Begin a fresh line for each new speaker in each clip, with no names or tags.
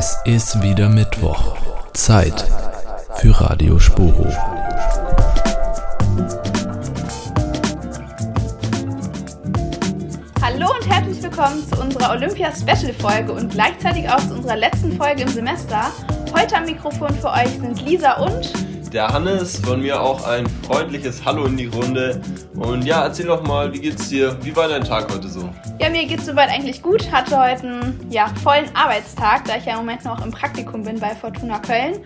Es ist wieder Mittwoch. Zeit für Radio Sporo.
Hallo und herzlich willkommen zu unserer Olympia-Special-Folge und gleichzeitig auch zu unserer letzten Folge im Semester. Heute am Mikrofon für euch sind Lisa und
der Hannes, von mir auch ein freundliches Hallo in die Runde. Und ja, erzähl doch mal, wie geht's dir? Wie war dein Tag heute so?
Ja, mir geht's soweit eigentlich gut. Hatte heute einen ja, vollen Arbeitstag, da ich ja im Moment noch im Praktikum bin bei Fortuna Köln.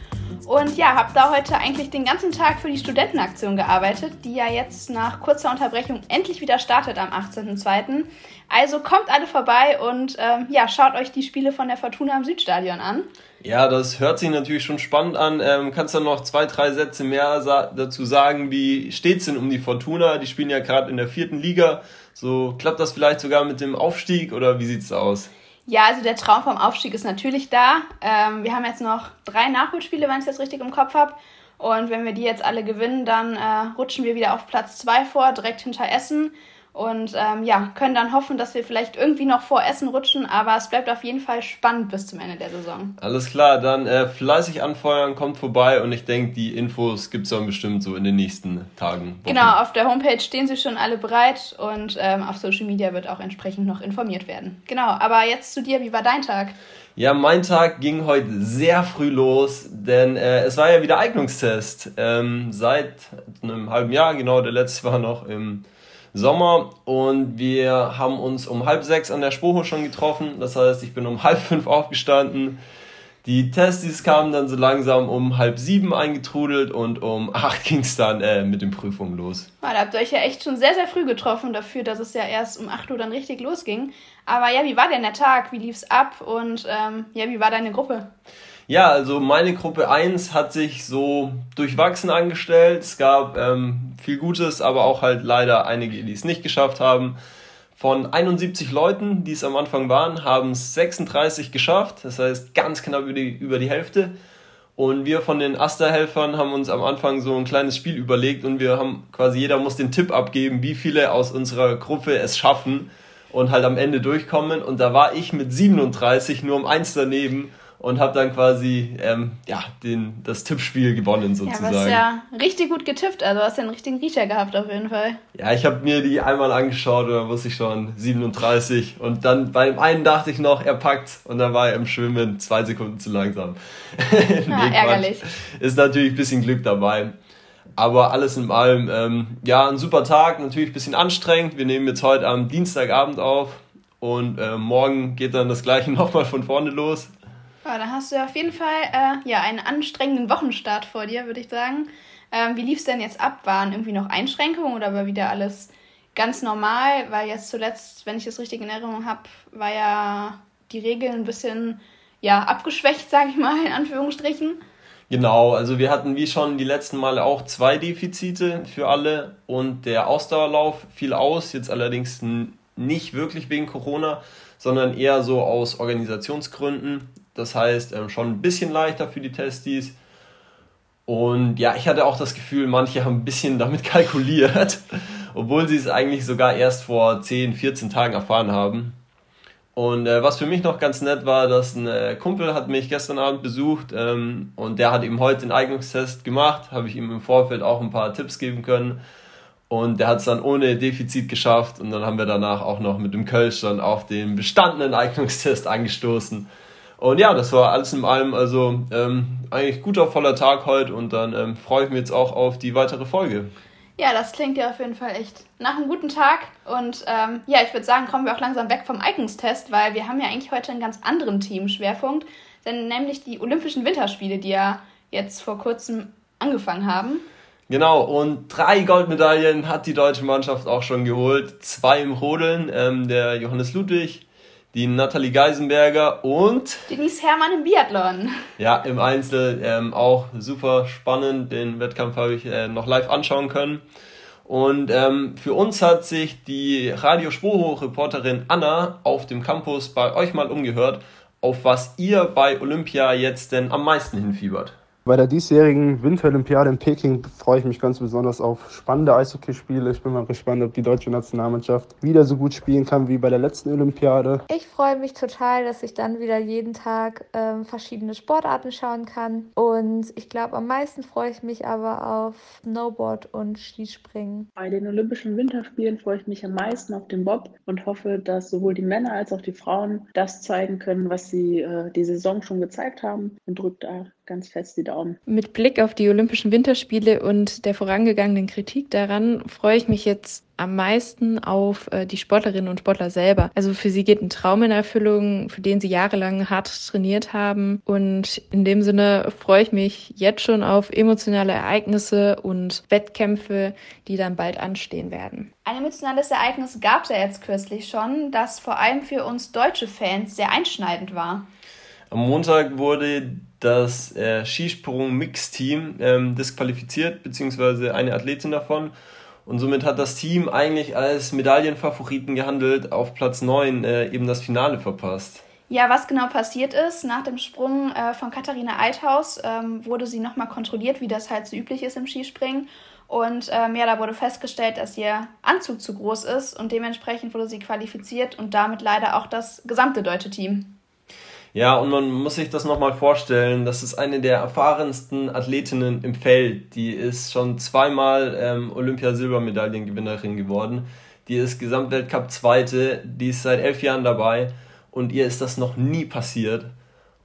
Und ja, habe da heute eigentlich den ganzen Tag für die Studentenaktion gearbeitet, die ja jetzt nach kurzer Unterbrechung endlich wieder startet am 18.02. Also kommt alle vorbei und ähm, ja, schaut euch die Spiele von der Fortuna am Südstadion an.
Ja, das hört sich natürlich schon spannend an. Ähm, kannst du noch zwei, drei Sätze mehr sa dazu sagen? Wie steht's denn um die Fortuna? Die spielen ja gerade in der vierten Liga. So klappt das vielleicht sogar mit dem Aufstieg oder wie sieht's aus?
Ja, also der Traum vom Aufstieg ist natürlich da. Ähm, wir haben jetzt noch drei Nachholspiele, wenn ich das richtig im Kopf habe. Und wenn wir die jetzt alle gewinnen, dann äh, rutschen wir wieder auf Platz zwei vor, direkt hinter Essen. Und ähm, ja, können dann hoffen, dass wir vielleicht irgendwie noch vor Essen rutschen, aber es bleibt auf jeden Fall spannend bis zum Ende der Saison.
Alles klar, dann äh, fleißig anfeuern, kommt vorbei und ich denke, die Infos gibt es dann bestimmt so in den nächsten Tagen.
Wochen. Genau, auf der Homepage stehen sie schon alle bereit und ähm, auf Social Media wird auch entsprechend noch informiert werden. Genau, aber jetzt zu dir, wie war dein Tag?
Ja, mein Tag ging heute sehr früh los, denn äh, es war ja wieder Eignungstest. Ähm, seit einem halben Jahr, genau, der letzte war noch im Sommer und wir haben uns um halb sechs an der Spoho schon getroffen. Das heißt, ich bin um halb fünf aufgestanden. Die Testis kamen dann so langsam um halb sieben eingetrudelt und um acht ging es dann äh, mit den Prüfungen los.
Ja, da habt ihr euch ja echt schon sehr, sehr früh getroffen dafür, dass es ja erst um acht Uhr dann richtig losging. Aber ja, wie war denn der Tag? Wie lief's ab? Und ähm, ja, wie war deine Gruppe?
Ja, also meine Gruppe 1 hat sich so durchwachsen angestellt. Es gab ähm, viel Gutes, aber auch halt leider einige, die es nicht geschafft haben. Von 71 Leuten, die es am Anfang waren, haben es 36 geschafft. Das heißt ganz knapp über die, über die Hälfte. Und wir von den Aster-Helfern haben uns am Anfang so ein kleines Spiel überlegt und wir haben quasi jeder muss den Tipp abgeben, wie viele aus unserer Gruppe es schaffen und halt am Ende durchkommen. Und da war ich mit 37 nur um eins daneben und habe dann quasi ähm, ja, den, das Tippspiel gewonnen sozusagen.
Ja, du hast ja richtig gut getippt, also hast ja einen richtigen Riecher gehabt auf jeden Fall.
Ja, ich habe mir die einmal angeschaut und da wusste ich schon 37 und dann bei dem einen dachte ich noch, er packt und dann war er im Schwimmen zwei Sekunden zu langsam. nee, ja, ärgerlich. Ist natürlich ein bisschen Glück dabei. Aber alles in allem, ähm, ja, ein super Tag, natürlich ein bisschen anstrengend. Wir nehmen jetzt heute am Dienstagabend auf und äh, morgen geht dann das gleiche nochmal von vorne los.
Ja, dann hast du auf jeden Fall äh, ja, einen anstrengenden Wochenstart vor dir, würde ich sagen. Ähm, wie lief es denn jetzt ab? Waren irgendwie noch Einschränkungen oder war wieder alles ganz normal? Weil jetzt zuletzt, wenn ich das richtig in Erinnerung habe, war ja die Regel ein bisschen ja, abgeschwächt, sage ich mal, in Anführungsstrichen.
Genau, also wir hatten wie schon die letzten Male auch zwei Defizite für alle und der Ausdauerlauf fiel aus, jetzt allerdings nicht wirklich wegen Corona, sondern eher so aus Organisationsgründen. Das heißt, ähm, schon ein bisschen leichter für die Testis. Und ja, ich hatte auch das Gefühl, manche haben ein bisschen damit kalkuliert, obwohl sie es eigentlich sogar erst vor 10, 14 Tagen erfahren haben. Und äh, was für mich noch ganz nett war, dass ein äh, Kumpel hat mich gestern Abend besucht ähm, und der hat eben heute den Eignungstest gemacht, habe ich ihm im Vorfeld auch ein paar Tipps geben können. Und der hat es dann ohne Defizit geschafft und dann haben wir danach auch noch mit dem Kölsch dann auch den bestandenen Eignungstest angestoßen. Und ja, das war alles in allem also ähm, eigentlich guter, voller Tag heute und dann ähm, freue ich mich jetzt auch auf die weitere Folge.
Ja, das klingt ja auf jeden Fall echt nach einem guten Tag. Und ähm, ja, ich würde sagen, kommen wir auch langsam weg vom Eignungstest, weil wir haben ja eigentlich heute einen ganz anderen Themenschwerpunkt, denn nämlich die Olympischen Winterspiele, die ja jetzt vor kurzem angefangen haben.
Genau, und drei Goldmedaillen hat die deutsche Mannschaft auch schon geholt. Zwei im Rodeln, ähm, der Johannes Ludwig die Nathalie Geisenberger und
Denise Hermann im Biathlon.
Ja, im Einzel ähm, auch super spannend. Den Wettkampf habe ich äh, noch live anschauen können. Und ähm, für uns hat sich die Radio Spoho-Reporterin Anna auf dem Campus bei euch mal umgehört, auf was ihr bei Olympia jetzt denn am meisten hinfiebert.
Bei der diesjährigen Winterolympiade in Peking freue ich mich ganz besonders auf spannende Eishockeyspiele. Ich bin mal gespannt, ob die deutsche Nationalmannschaft wieder so gut spielen kann wie bei der letzten Olympiade.
Ich freue mich total, dass ich dann wieder jeden Tag ähm, verschiedene Sportarten schauen kann. Und ich glaube, am meisten freue ich mich aber auf Snowboard und Skispringen.
Bei den Olympischen Winterspielen freue ich mich am meisten auf den Bob und hoffe, dass sowohl die Männer als auch die Frauen das zeigen können, was sie äh, die Saison schon gezeigt haben und drückt da ganz fest die Daumen.
Mit Blick auf die Olympischen Winterspiele und der vorangegangenen Kritik daran freue ich mich jetzt am meisten auf äh, die Sportlerinnen und Sportler selber. Also für sie geht ein Traum in Erfüllung, für den sie jahrelang hart trainiert haben. Und in dem Sinne freue ich mich jetzt schon auf emotionale Ereignisse und Wettkämpfe, die dann bald anstehen werden.
Ein emotionales Ereignis gab es ja jetzt kürzlich schon, das vor allem für uns deutsche Fans sehr einschneidend war.
Am Montag wurde das äh, Skisprung-Mix-Team ähm, disqualifiziert, beziehungsweise eine Athletin davon. Und somit hat das Team eigentlich als Medaillenfavoriten gehandelt, auf Platz 9 äh, eben das Finale verpasst.
Ja, was genau passiert ist, nach dem Sprung äh, von Katharina Althaus ähm, wurde sie nochmal kontrolliert, wie das halt so üblich ist im Skispringen. Und ähm, ja, da wurde festgestellt, dass ihr Anzug zu groß ist und dementsprechend wurde sie qualifiziert und damit leider auch das gesamte deutsche Team.
Ja, und man muss sich das nochmal vorstellen, das ist eine der erfahrensten Athletinnen im Feld. Die ist schon zweimal ähm, Olympiasilbermedaillengewinnerin geworden. Die ist Gesamtweltcup Zweite, die ist seit elf Jahren dabei und ihr ist das noch nie passiert.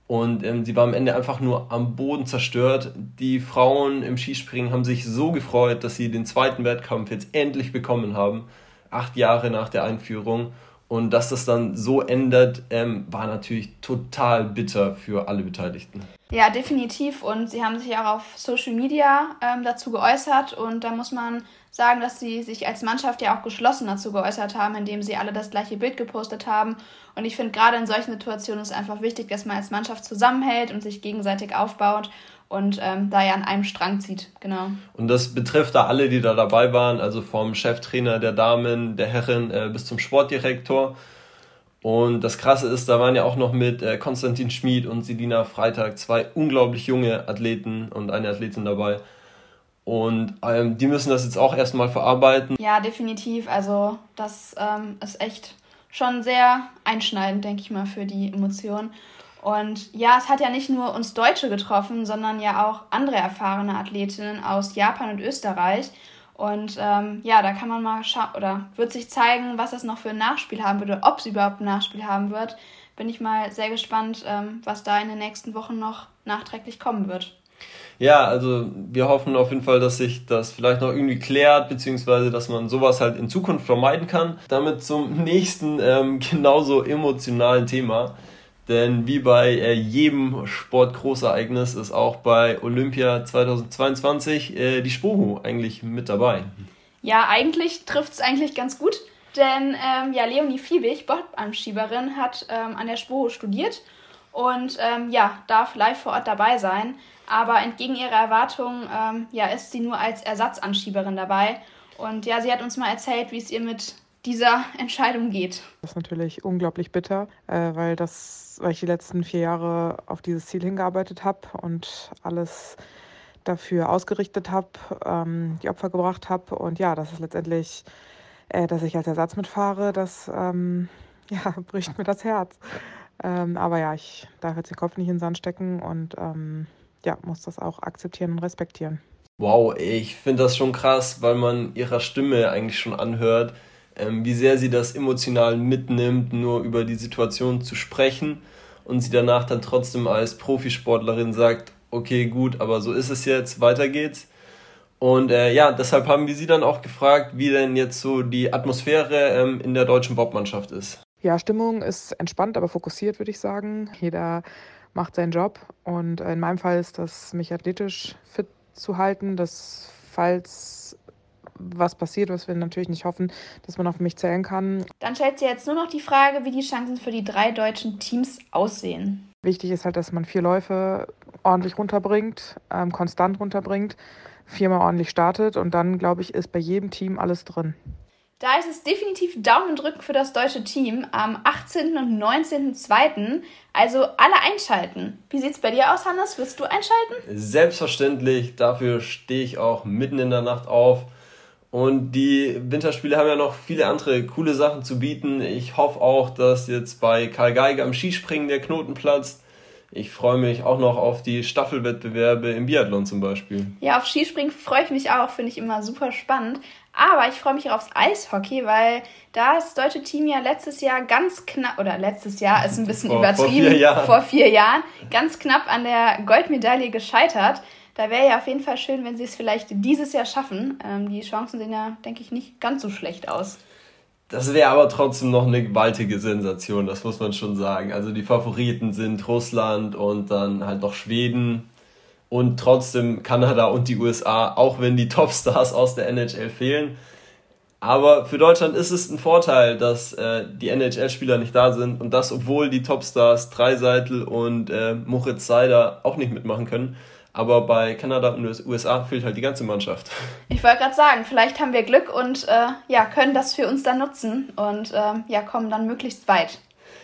Und ähm, sie war am Ende einfach nur am Boden zerstört. Die Frauen im Skispringen haben sich so gefreut, dass sie den zweiten Wettkampf jetzt endlich bekommen haben. Acht Jahre nach der Einführung. Und dass das dann so ändert, ähm, war natürlich total bitter für alle Beteiligten.
Ja, definitiv. Und sie haben sich auch auf Social Media ähm, dazu geäußert. Und da muss man sagen, dass sie sich als Mannschaft ja auch geschlossen dazu geäußert haben, indem sie alle das gleiche Bild gepostet haben. Und ich finde, gerade in solchen Situationen ist es einfach wichtig, dass man als Mannschaft zusammenhält und sich gegenseitig aufbaut und ähm, da ja an einem Strang zieht, genau.
Und das betrifft da alle, die da dabei waren, also vom Cheftrainer der Damen, der Herren äh, bis zum Sportdirektor. Und das Krasse ist, da waren ja auch noch mit äh, Konstantin Schmid und Selina Freitag zwei unglaublich junge Athleten und eine Athletin dabei. Und ähm, die müssen das jetzt auch erstmal verarbeiten.
Ja, definitiv. Also das ähm, ist echt schon sehr einschneidend, denke ich mal, für die Emotionen. Und ja, es hat ja nicht nur uns Deutsche getroffen, sondern ja auch andere erfahrene Athletinnen aus Japan und Österreich. Und ähm, ja, da kann man mal schauen, oder wird sich zeigen, was das noch für ein Nachspiel haben würde, ob es überhaupt ein Nachspiel haben wird. Bin ich mal sehr gespannt, ähm, was da in den nächsten Wochen noch nachträglich kommen wird.
Ja, also wir hoffen auf jeden Fall, dass sich das vielleicht noch irgendwie klärt, beziehungsweise dass man sowas halt in Zukunft vermeiden kann. Damit zum nächsten ähm, genauso emotionalen Thema. Denn wie bei äh, jedem Sportgroßereignis ist auch bei Olympia 2022 äh, die Spoho eigentlich mit dabei.
Ja, eigentlich trifft es eigentlich ganz gut, denn ähm, ja, Leonie Fiebig, Bobanschieberin, hat ähm, an der Spoho studiert und ähm, ja, darf live vor Ort dabei sein. Aber entgegen ihrer Erwartungen ähm, ja, ist sie nur als Ersatzanschieberin dabei. Und ja, sie hat uns mal erzählt, wie es ihr mit dieser Entscheidung geht.
Das ist natürlich unglaublich bitter, äh, weil, das, weil ich die letzten vier Jahre auf dieses Ziel hingearbeitet habe und alles dafür ausgerichtet habe, ähm, die Opfer gebracht habe. Und ja, das ist letztendlich, äh, dass ich als Ersatz mitfahre, das ähm, ja, bricht mir das Herz. Ähm, aber ja, ich darf jetzt den Kopf nicht in den Sand stecken und ähm, ja, muss das auch akzeptieren und respektieren.
Wow, ich finde das schon krass, weil man ihrer Stimme eigentlich schon anhört, ähm, wie sehr sie das emotional mitnimmt, nur über die Situation zu sprechen und sie danach dann trotzdem als Profisportlerin sagt, okay, gut, aber so ist es jetzt, weiter geht's. Und äh, ja, deshalb haben wir sie dann auch gefragt, wie denn jetzt so die Atmosphäre ähm, in der deutschen Bobmannschaft ist.
Ja, Stimmung ist entspannt, aber fokussiert, würde ich sagen. Jeder macht seinen Job und in meinem Fall ist das, mich athletisch fit zu halten, dass falls was passiert, was wir natürlich nicht hoffen, dass man auf mich zählen kann.
Dann stellt sich jetzt nur noch die Frage, wie die Chancen für die drei deutschen Teams aussehen.
Wichtig ist halt, dass man vier Läufe ordentlich runterbringt, ähm, konstant runterbringt, viermal ordentlich startet und dann, glaube ich, ist bei jedem Team alles drin.
Da ist es definitiv Daumen drücken für das deutsche Team am 18. und 19.02. Also alle einschalten. Wie sieht es bei dir aus, Hannes? Wirst du einschalten?
Selbstverständlich. Dafür stehe ich auch mitten in der Nacht auf. Und die Winterspiele haben ja noch viele andere coole Sachen zu bieten. Ich hoffe auch, dass jetzt bei Karl Geiger am Skispringen der Knoten platzt. Ich freue mich auch noch auf die Staffelwettbewerbe im Biathlon zum Beispiel.
Ja, auf Skispringen freue ich mich auch, finde ich immer super spannend. Aber ich freue mich auch aufs Eishockey, weil da das deutsche Team ja letztes Jahr ganz knapp, oder letztes Jahr ist ein bisschen vor, übertrieben, vor vier, vor vier Jahren, ganz knapp an der Goldmedaille gescheitert. Da wäre ja auf jeden Fall schön, wenn sie es vielleicht dieses Jahr schaffen. Ähm, die Chancen sehen ja, denke ich, nicht ganz so schlecht aus.
Das wäre aber trotzdem noch eine gewaltige Sensation, das muss man schon sagen. Also die Favoriten sind Russland und dann halt noch Schweden und trotzdem Kanada und die USA, auch wenn die Topstars aus der NHL fehlen. Aber für Deutschland ist es ein Vorteil, dass äh, die NHL-Spieler nicht da sind und das, obwohl die Topstars Dreiseitel und äh, Moritz Seider auch nicht mitmachen können. Aber bei Kanada und den USA fehlt halt die ganze Mannschaft.
Ich wollte gerade sagen, vielleicht haben wir Glück und äh, ja, können das für uns dann nutzen und ähm, ja, kommen dann möglichst weit.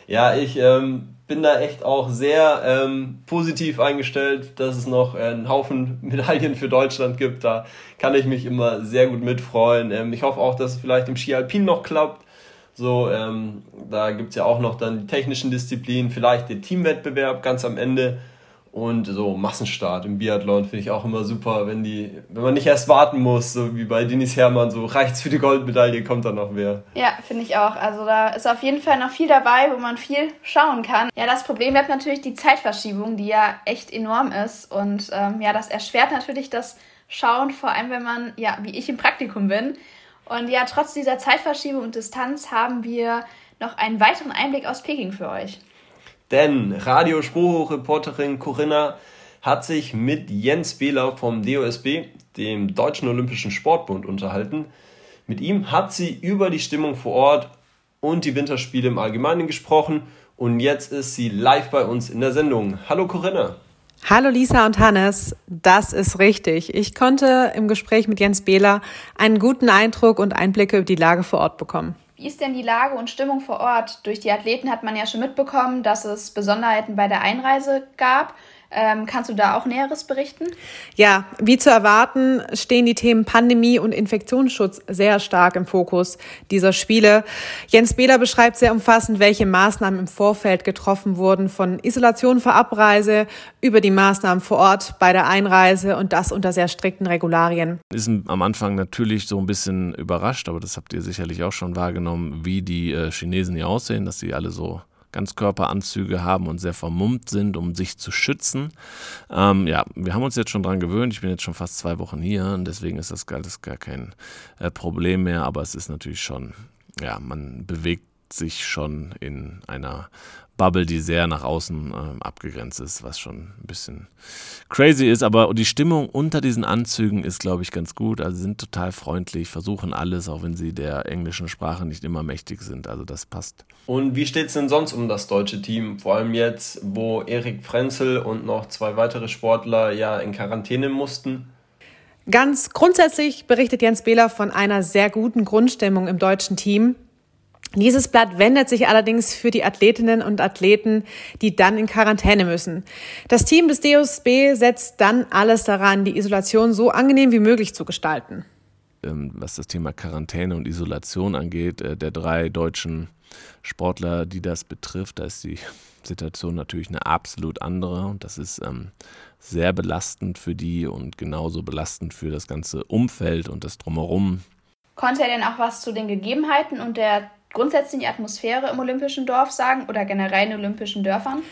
Ja, ich ähm, bin da echt auch sehr ähm, positiv eingestellt, dass es noch einen Haufen Medaillen für Deutschland gibt. Da kann ich mich immer sehr gut mitfreuen. Ähm, ich hoffe auch, dass es vielleicht im Ski Alpin noch klappt. So, ähm, da gibt es ja auch noch dann die technischen Disziplinen, vielleicht den Teamwettbewerb ganz am Ende. Und so Massenstart im Biathlon finde ich auch immer super, wenn die, wenn man nicht erst warten muss, so wie bei Denis Hermann, so reicht's für die Goldmedaille, kommt dann noch wer.
Ja, finde ich auch. Also da ist auf jeden Fall noch viel dabei, wo man viel schauen kann. Ja, das Problem bleibt natürlich die Zeitverschiebung, die ja echt enorm ist. Und ähm, ja, das erschwert natürlich das Schauen, vor allem wenn man, ja, wie ich im Praktikum bin. Und ja, trotz dieser Zeitverschiebung und Distanz haben wir noch einen weiteren Einblick aus Peking für euch.
Denn Radiospruch-Reporterin Corinna hat sich mit Jens Behler vom DOSB, dem Deutschen Olympischen Sportbund, unterhalten. Mit ihm hat sie über die Stimmung vor Ort und die Winterspiele im Allgemeinen gesprochen und jetzt ist sie live bei uns in der Sendung. Hallo Corinna.
Hallo Lisa und Hannes, das ist richtig. Ich konnte im Gespräch mit Jens Behler einen guten Eindruck und Einblicke über die Lage vor Ort bekommen.
Wie ist denn die Lage und Stimmung vor Ort? Durch die Athleten hat man ja schon mitbekommen, dass es Besonderheiten bei der Einreise gab. Ähm, kannst du da auch Näheres berichten?
Ja, wie zu erwarten, stehen die Themen Pandemie und Infektionsschutz sehr stark im Fokus dieser Spiele. Jens Behler beschreibt sehr umfassend, welche Maßnahmen im Vorfeld getroffen wurden, von Isolation vor Abreise über die Maßnahmen vor Ort bei der Einreise und das unter sehr strikten Regularien.
Ist am Anfang natürlich so ein bisschen überrascht, aber das habt ihr sicherlich auch schon wahrgenommen, wie die äh, Chinesen hier aussehen, dass sie alle so Ganzkörperanzüge haben und sehr vermummt sind, um sich zu schützen. Ähm, ja, wir haben uns jetzt schon dran gewöhnt. Ich bin jetzt schon fast zwei Wochen hier und deswegen ist das, das gar kein äh, Problem mehr. Aber es ist natürlich schon, ja, man bewegt sich schon in einer Bubble, die sehr nach außen äh, abgegrenzt ist, was schon ein bisschen crazy ist. Aber die Stimmung unter diesen Anzügen ist, glaube ich, ganz gut. Also sind total freundlich, versuchen alles, auch wenn sie der englischen Sprache nicht immer mächtig sind. Also das passt.
Und wie steht es denn sonst um das deutsche Team? Vor allem jetzt, wo Erik Frenzel und noch zwei weitere Sportler ja in Quarantäne mussten.
Ganz grundsätzlich berichtet Jens Behler von einer sehr guten Grundstimmung im deutschen Team. Dieses Blatt wendet sich allerdings für die Athletinnen und Athleten, die dann in Quarantäne müssen. Das Team des DOSB setzt dann alles daran, die Isolation so angenehm wie möglich zu gestalten.
Ähm, was das Thema Quarantäne und Isolation angeht, äh, der drei deutschen Sportler, die das betrifft, da ist die Situation natürlich eine absolut andere und das ist ähm, sehr belastend für die und genauso belastend für das ganze Umfeld und das drumherum.
Konnte er denn auch was zu den Gegebenheiten und der grundsätzlich die Atmosphäre im Olympischen Dorf sagen oder generell in Olympischen Dörfern?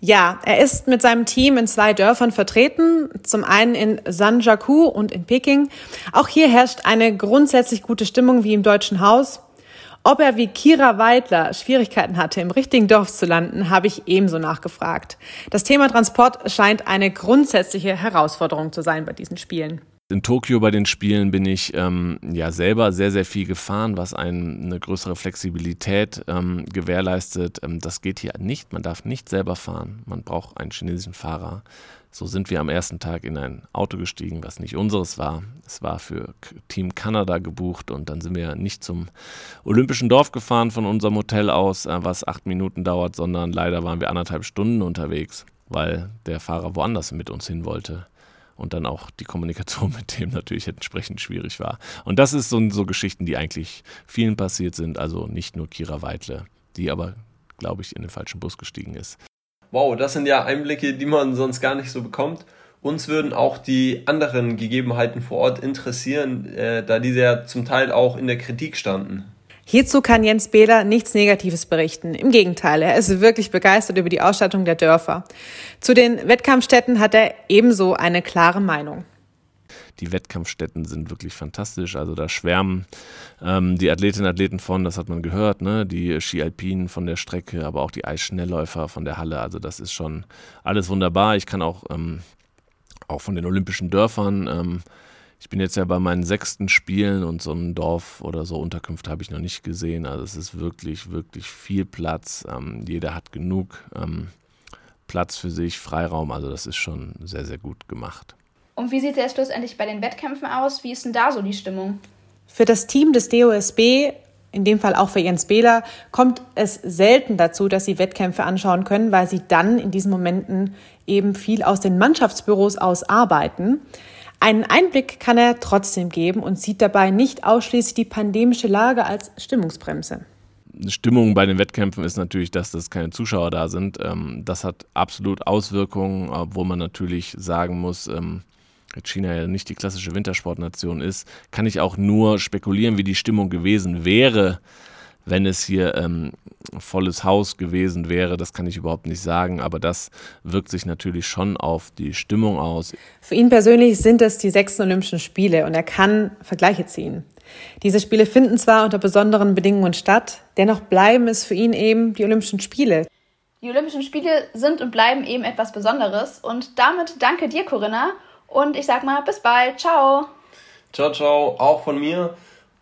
Ja, er ist mit seinem Team in zwei Dörfern vertreten, zum einen in Sanjaku und in Peking. Auch hier herrscht eine grundsätzlich gute Stimmung wie im Deutschen Haus. Ob er wie Kira Weidler Schwierigkeiten hatte, im richtigen Dorf zu landen, habe ich ebenso nachgefragt. Das Thema Transport scheint eine grundsätzliche Herausforderung zu sein bei diesen Spielen.
In Tokio bei den Spielen bin ich ähm, ja selber sehr, sehr viel gefahren, was einen eine größere Flexibilität ähm, gewährleistet. Ähm, das geht hier nicht. Man darf nicht selber fahren. Man braucht einen chinesischen Fahrer. So sind wir am ersten Tag in ein Auto gestiegen, was nicht unseres war. Es war für Team Kanada gebucht und dann sind wir nicht zum Olympischen Dorf gefahren von unserem Hotel aus, äh, was acht Minuten dauert, sondern leider waren wir anderthalb Stunden unterwegs, weil der Fahrer woanders mit uns hin wollte und dann auch die Kommunikation mit dem natürlich entsprechend schwierig war. Und das ist so, so Geschichten, die eigentlich vielen passiert sind, also nicht nur Kira Weidle, die aber, glaube ich, in den falschen Bus gestiegen ist.
Wow, das sind ja Einblicke, die man sonst gar nicht so bekommt. Uns würden auch die anderen Gegebenheiten vor Ort interessieren, äh, da diese ja zum Teil auch in der Kritik standen.
Hierzu kann Jens Behler nichts Negatives berichten. Im Gegenteil, er ist wirklich begeistert über die Ausstattung der Dörfer. Zu den Wettkampfstätten hat er ebenso eine klare Meinung.
Die Wettkampfstätten sind wirklich fantastisch. Also da schwärmen ähm, die Athletinnen und Athleten von, das hat man gehört, ne? die Ski-Alpinen von der Strecke, aber auch die Eisschnellläufer von der Halle. Also das ist schon alles wunderbar. Ich kann auch, ähm, auch von den Olympischen Dörfern ähm, ich bin jetzt ja bei meinen sechsten Spielen und so ein Dorf oder so Unterkünfte habe ich noch nicht gesehen. Also es ist wirklich, wirklich viel Platz. Ähm, jeder hat genug ähm, Platz für sich, Freiraum. Also das ist schon sehr, sehr gut gemacht.
Und wie sieht es schlussendlich bei den Wettkämpfen aus? Wie ist denn da so die Stimmung?
Für das Team des DOSB, in dem Fall auch für Jens Behler, kommt es selten dazu, dass sie Wettkämpfe anschauen können, weil sie dann in diesen Momenten eben viel aus den Mannschaftsbüros aus arbeiten. Einen Einblick kann er trotzdem geben und sieht dabei nicht ausschließlich die pandemische Lage als Stimmungsbremse.
Stimmung bei den Wettkämpfen ist natürlich, dass das keine Zuschauer da sind. Ähm, das hat absolut Auswirkungen, obwohl man natürlich sagen muss, ähm, China ja nicht die klassische Wintersportnation ist, kann ich auch nur spekulieren, wie die Stimmung gewesen wäre, wenn es hier ähm, volles Haus gewesen wäre, das kann ich überhaupt nicht sagen, aber das wirkt sich natürlich schon auf die Stimmung aus.
Für ihn persönlich sind es die sechsten Olympischen Spiele und er kann Vergleiche ziehen. Diese Spiele finden zwar unter besonderen Bedingungen statt, dennoch bleiben es für ihn eben die Olympischen Spiele.
Die Olympischen Spiele sind und bleiben eben etwas Besonderes und damit danke dir, Corinna, und ich sag mal bis bald. Ciao.
Ciao, ciao, auch von mir.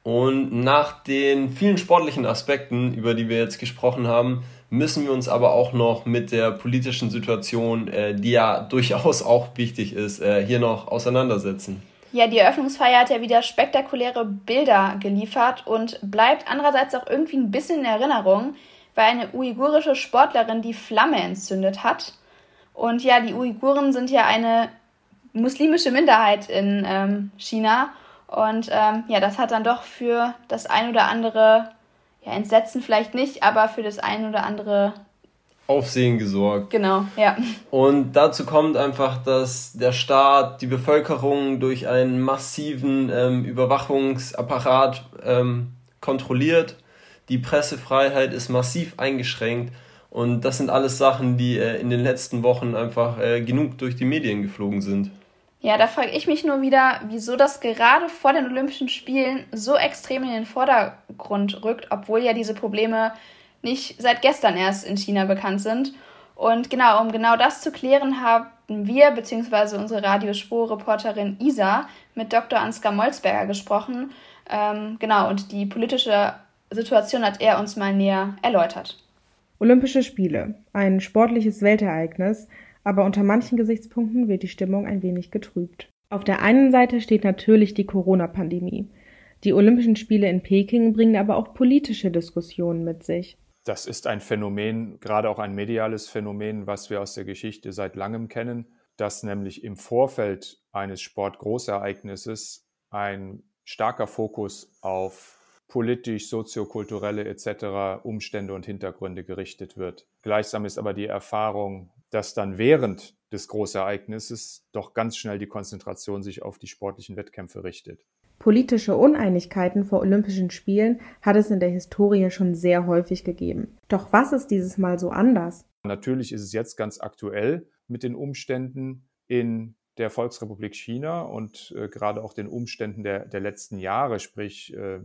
Und nach den vielen sportlichen Aspekten, über die wir jetzt gesprochen haben, müssen wir uns aber auch noch mit der politischen Situation, äh, die ja durchaus auch wichtig ist, äh, hier noch auseinandersetzen.
Ja, die Eröffnungsfeier hat ja wieder spektakuläre Bilder geliefert und bleibt andererseits auch irgendwie ein bisschen in Erinnerung, weil eine uigurische Sportlerin die Flamme entzündet hat. Und ja, die Uiguren sind ja eine muslimische Minderheit in ähm, China und ähm, ja, das hat dann doch für das ein oder andere, ja, Entsetzen vielleicht nicht, aber für das ein oder andere
Aufsehen gesorgt.
Genau, ja.
Und dazu kommt einfach, dass der Staat die Bevölkerung durch einen massiven ähm, Überwachungsapparat ähm, kontrolliert. Die Pressefreiheit ist massiv eingeschränkt. Und das sind alles Sachen, die äh, in den letzten Wochen einfach äh, genug durch die Medien geflogen sind.
Ja, da frage ich mich nur wieder, wieso das gerade vor den Olympischen Spielen so extrem in den Vordergrund rückt, obwohl ja diese Probleme nicht seit gestern erst in China bekannt sind. Und genau, um genau das zu klären, haben wir bzw. unsere Radiospur-Reporterin Isa mit Dr. Ansgar Molzberger gesprochen. Ähm, genau, und die politische Situation hat er uns mal näher erläutert.
Olympische Spiele, ein sportliches Weltereignis, aber unter manchen Gesichtspunkten wird die Stimmung ein wenig getrübt. Auf der einen Seite steht natürlich die Corona-Pandemie. Die Olympischen Spiele in Peking bringen aber auch politische Diskussionen mit sich.
Das ist ein Phänomen, gerade auch ein mediales Phänomen, was wir aus der Geschichte seit langem kennen, dass nämlich im Vorfeld eines Sportgroßereignisses ein starker Fokus auf politisch, soziokulturelle etc. Umstände und Hintergründe gerichtet wird. Gleichsam ist aber die Erfahrung dass dann während des Großereignisses doch ganz schnell die Konzentration sich auf die sportlichen Wettkämpfe richtet.
Politische Uneinigkeiten vor Olympischen Spielen hat es in der Historie schon sehr häufig gegeben. Doch was ist dieses Mal so anders?
Natürlich ist es jetzt ganz aktuell mit den Umständen in der Volksrepublik China und äh, gerade auch den Umständen der, der letzten Jahre, sprich äh,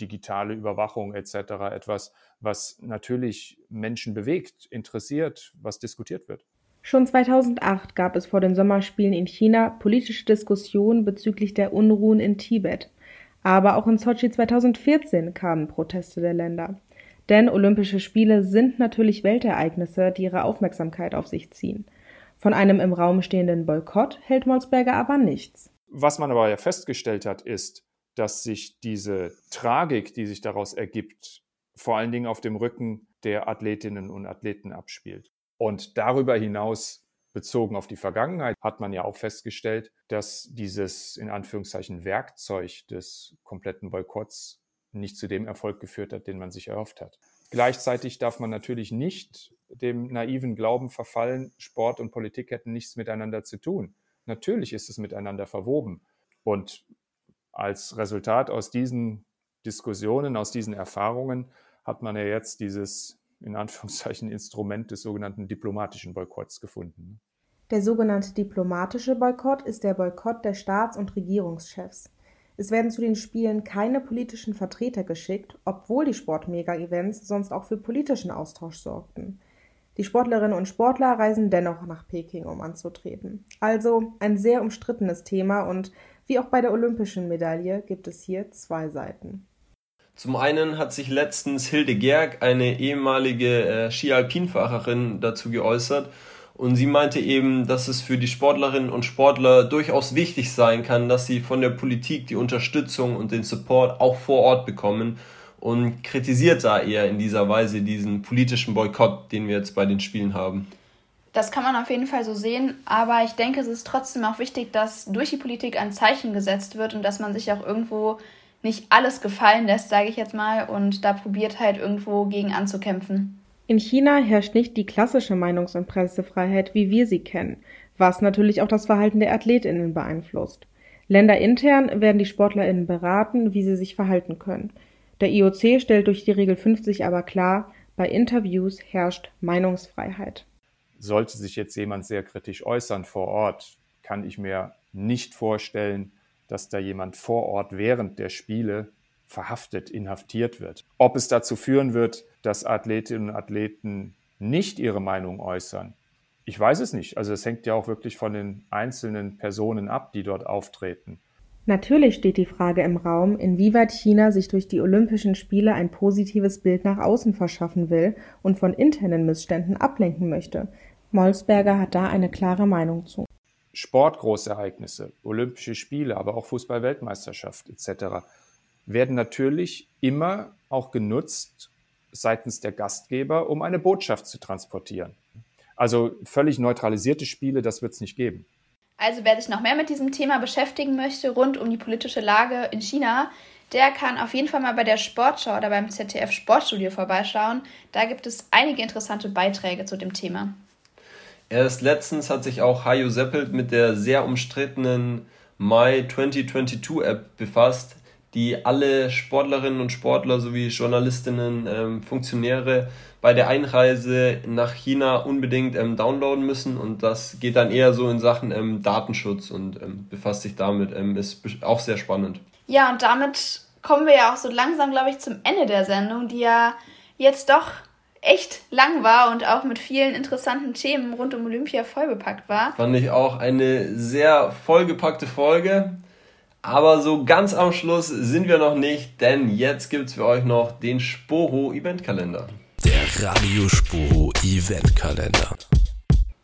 digitale Überwachung etc., etwas, was natürlich Menschen bewegt, interessiert, was diskutiert wird.
Schon 2008 gab es vor den Sommerspielen in China politische Diskussionen bezüglich der Unruhen in Tibet. Aber auch in Sochi 2014 kamen Proteste der Länder. Denn Olympische Spiele sind natürlich Weltereignisse, die ihre Aufmerksamkeit auf sich ziehen. Von einem im Raum stehenden Boykott hält Molsberger aber nichts.
Was man aber ja festgestellt hat, ist, dass sich diese Tragik, die sich daraus ergibt, vor allen Dingen auf dem Rücken der Athletinnen und Athleten abspielt. Und darüber hinaus, bezogen auf die Vergangenheit, hat man ja auch festgestellt, dass dieses in Anführungszeichen Werkzeug des kompletten Boykotts nicht zu dem Erfolg geführt hat, den man sich erhofft hat. Gleichzeitig darf man natürlich nicht dem naiven Glauben verfallen, Sport und Politik hätten nichts miteinander zu tun. Natürlich ist es miteinander verwoben. Und als Resultat aus diesen Diskussionen, aus diesen Erfahrungen hat man ja jetzt dieses in Anführungszeichen Instrument des sogenannten diplomatischen Boykotts gefunden.
Der sogenannte diplomatische Boykott ist der Boykott der Staats- und Regierungschefs. Es werden zu den Spielen keine politischen Vertreter geschickt, obwohl die Sportmega-Events sonst auch für politischen Austausch sorgten. Die Sportlerinnen und Sportler reisen dennoch nach Peking, um anzutreten. Also ein sehr umstrittenes Thema und wie auch bei der olympischen Medaille gibt es hier zwei Seiten.
Zum einen hat sich letztens Hilde Gerg, eine ehemalige äh, Ski-Alpinfahrerin, dazu geäußert. Und sie meinte eben, dass es für die Sportlerinnen und Sportler durchaus wichtig sein kann, dass sie von der Politik die Unterstützung und den Support auch vor Ort bekommen und kritisiert da eher in dieser Weise diesen politischen Boykott, den wir jetzt bei den Spielen haben.
Das kann man auf jeden Fall so sehen, aber ich denke, es ist trotzdem auch wichtig, dass durch die Politik ein Zeichen gesetzt wird und dass man sich auch irgendwo nicht alles gefallen lässt, sage ich jetzt mal, und da probiert halt irgendwo gegen anzukämpfen.
In China herrscht nicht die klassische Meinungs- und Pressefreiheit, wie wir sie kennen, was natürlich auch das Verhalten der Athletinnen beeinflusst. Länderintern werden die Sportlerinnen beraten, wie sie sich verhalten können. Der IOC stellt durch die Regel 50 aber klar, bei Interviews herrscht Meinungsfreiheit
sollte sich jetzt jemand sehr kritisch äußern vor Ort, kann ich mir nicht vorstellen, dass da jemand vor Ort während der Spiele verhaftet, inhaftiert wird. Ob es dazu führen wird, dass Athletinnen und Athleten nicht ihre Meinung äußern, ich weiß es nicht. Also es hängt ja auch wirklich von den einzelnen Personen ab, die dort auftreten.
Natürlich steht die Frage im Raum, inwieweit China sich durch die Olympischen Spiele ein positives Bild nach außen verschaffen will und von internen Missständen ablenken möchte. Molsberger hat da eine klare Meinung zu.
Sportgroßereignisse, Olympische Spiele, aber auch Fußball-Weltmeisterschaft etc. werden natürlich immer auch genutzt seitens der Gastgeber, um eine Botschaft zu transportieren. Also völlig neutralisierte Spiele, das wird es nicht geben.
Also wer sich noch mehr mit diesem Thema beschäftigen möchte, rund um die politische Lage in China, der kann auf jeden Fall mal bei der Sportschau oder beim ZDF Sportstudio vorbeischauen. Da gibt es einige interessante Beiträge zu dem Thema.
Erst letztens hat sich auch Hajo Seppelt mit der sehr umstrittenen My 2022 App befasst, die alle Sportlerinnen und Sportler sowie Journalistinnen, ähm, Funktionäre bei der Einreise nach China unbedingt ähm, downloaden müssen und das geht dann eher so in Sachen ähm, Datenschutz und ähm, befasst sich damit, ähm, ist auch sehr spannend.
Ja, und damit kommen wir ja auch so langsam, glaube ich, zum Ende der Sendung, die ja jetzt doch echt lang war und auch mit vielen interessanten Themen rund um Olympia vollbepackt war.
Fand ich auch eine sehr vollgepackte Folge. Aber so ganz am Schluss sind wir noch nicht, denn jetzt gibt es für euch noch den Sporo Eventkalender.
Der Radio Sporo Eventkalender.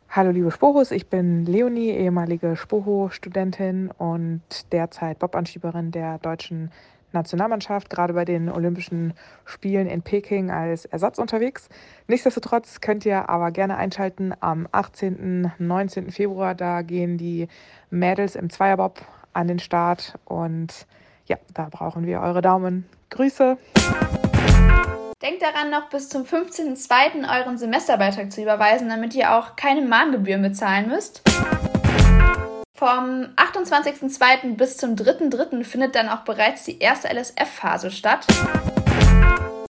Hallo liebe Sporos, ich bin Leonie, ehemalige Spoho-Studentin und derzeit Bobanschieberin der deutschen Nationalmannschaft, gerade bei den Olympischen Spielen in Peking als Ersatz unterwegs. Nichtsdestotrotz könnt ihr aber gerne einschalten am 18. 19. Februar. Da gehen die Mädels im Zweierbob an den Start und ja, da brauchen wir eure Daumen. Grüße!
Denkt daran, noch bis zum 15.02. euren Semesterbeitrag zu überweisen, damit ihr auch keine Mahngebühren bezahlen müsst. Vom 28.02. bis zum 3.03. findet dann auch bereits die erste LSF-Phase statt.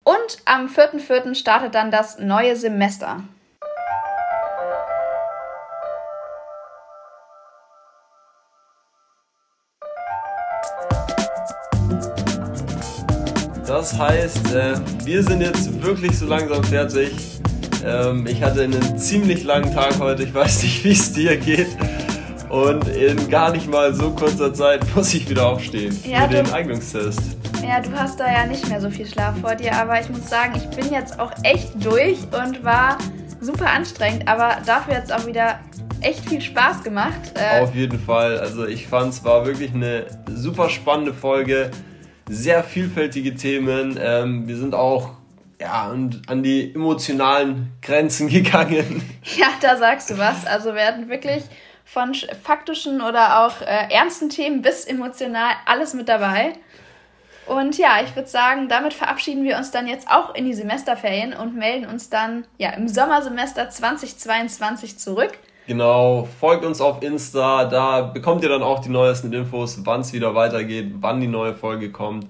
Und am 4.04. startet dann das neue Semester.
Das heißt, äh, wir sind jetzt wirklich so langsam fertig. Ähm, ich hatte einen ziemlich langen Tag heute. Ich weiß nicht, wie es dir geht. Und in gar nicht mal so kurzer Zeit muss ich wieder aufstehen ja, für den Eignungstest.
Ja, du hast da ja nicht mehr so viel Schlaf vor dir, aber ich muss sagen, ich bin jetzt auch echt durch und war super anstrengend, aber dafür jetzt auch wieder echt viel Spaß gemacht.
Äh, Auf jeden Fall. Also ich fand es war wirklich eine super spannende Folge. Sehr vielfältige Themen. Ähm, wir sind auch ja, und an die emotionalen Grenzen gegangen.
Ja, da sagst du was. Also hatten wirklich von faktischen oder auch äh, ernsten Themen bis emotional alles mit dabei. Und ja, ich würde sagen, damit verabschieden wir uns dann jetzt auch in die Semesterferien und melden uns dann ja im Sommersemester 2022 zurück.
Genau, folgt uns auf Insta, da bekommt ihr dann auch die neuesten Infos, wann es wieder weitergeht, wann die neue Folge kommt.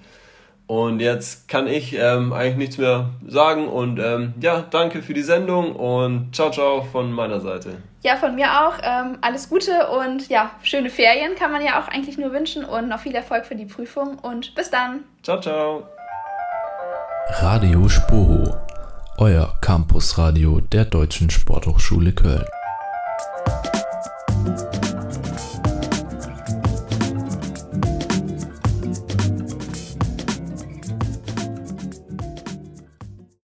Und jetzt kann ich ähm, eigentlich nichts mehr sagen und ähm, ja, danke für die Sendung und ciao, ciao von meiner Seite.
Ja, von mir auch. Ähm, alles Gute und ja, schöne Ferien kann man ja auch eigentlich nur wünschen und noch viel Erfolg für die Prüfung und bis dann.
Ciao, ciao.
Radio Sporo, euer Campusradio der Deutschen Sporthochschule Köln. Thank you.